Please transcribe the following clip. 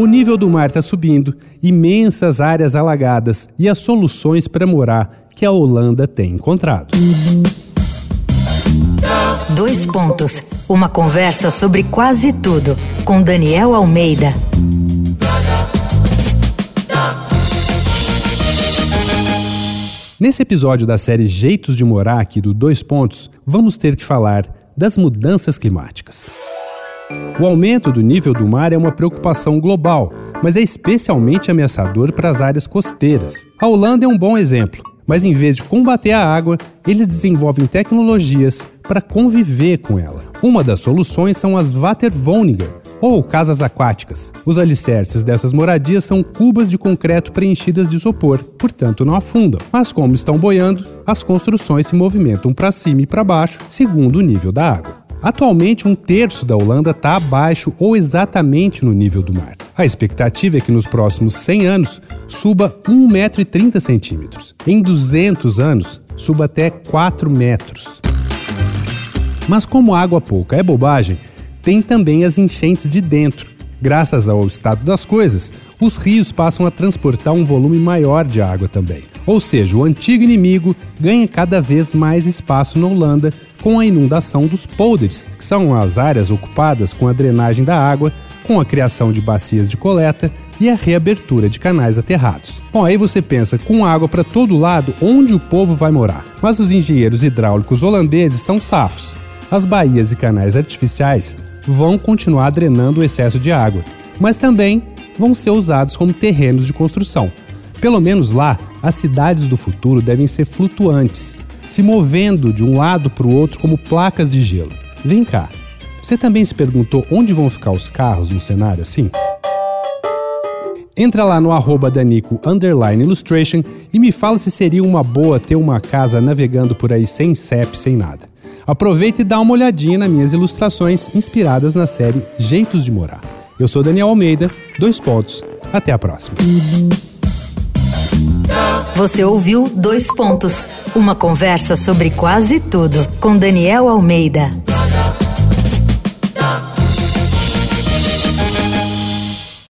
O nível do mar está subindo, imensas áreas alagadas e as soluções para morar que a Holanda tem encontrado. Dois pontos. Uma conversa sobre quase tudo com Daniel Almeida. Nesse episódio da série Jeitos de Morar aqui do Dois Pontos, vamos ter que falar das mudanças climáticas. O aumento do nível do mar é uma preocupação global, mas é especialmente ameaçador para as áreas costeiras. A Holanda é um bom exemplo, mas em vez de combater a água, eles desenvolvem tecnologias para conviver com ela. Uma das soluções são as Waterwoningen, ou casas aquáticas. Os alicerces dessas moradias são cubas de concreto preenchidas de isopor, portanto não afundam. Mas como estão boiando, as construções se movimentam para cima e para baixo, segundo o nível da água. Atualmente, um terço da Holanda está abaixo ou exatamente no nível do mar. A expectativa é que nos próximos 100 anos suba 1,30 m. Em 200 anos, suba até 4 metros. Mas como água pouca é bobagem, tem também as enchentes de dentro. Graças ao estado das coisas, os rios passam a transportar um volume maior de água também. Ou seja, o antigo inimigo ganha cada vez mais espaço na Holanda com a inundação dos polders, que são as áreas ocupadas com a drenagem da água, com a criação de bacias de coleta e a reabertura de canais aterrados. Bom, aí você pensa, com água para todo lado, onde o povo vai morar? Mas os engenheiros hidráulicos holandeses são safos. As baías e canais artificiais vão continuar drenando o excesso de água, mas também vão ser usados como terrenos de construção. Pelo menos lá, as cidades do futuro devem ser flutuantes, se movendo de um lado para o outro como placas de gelo. Vem cá, você também se perguntou onde vão ficar os carros num cenário assim? Entra lá no arroba Danico Illustration e me fala se seria uma boa ter uma casa navegando por aí sem CEP, sem nada. Aproveita e dá uma olhadinha nas minhas ilustrações inspiradas na série Jeitos de Morar. Eu sou Daniel Almeida, dois pontos. Até a próxima. Você ouviu Dois Pontos, uma conversa sobre quase tudo com Daniel Almeida.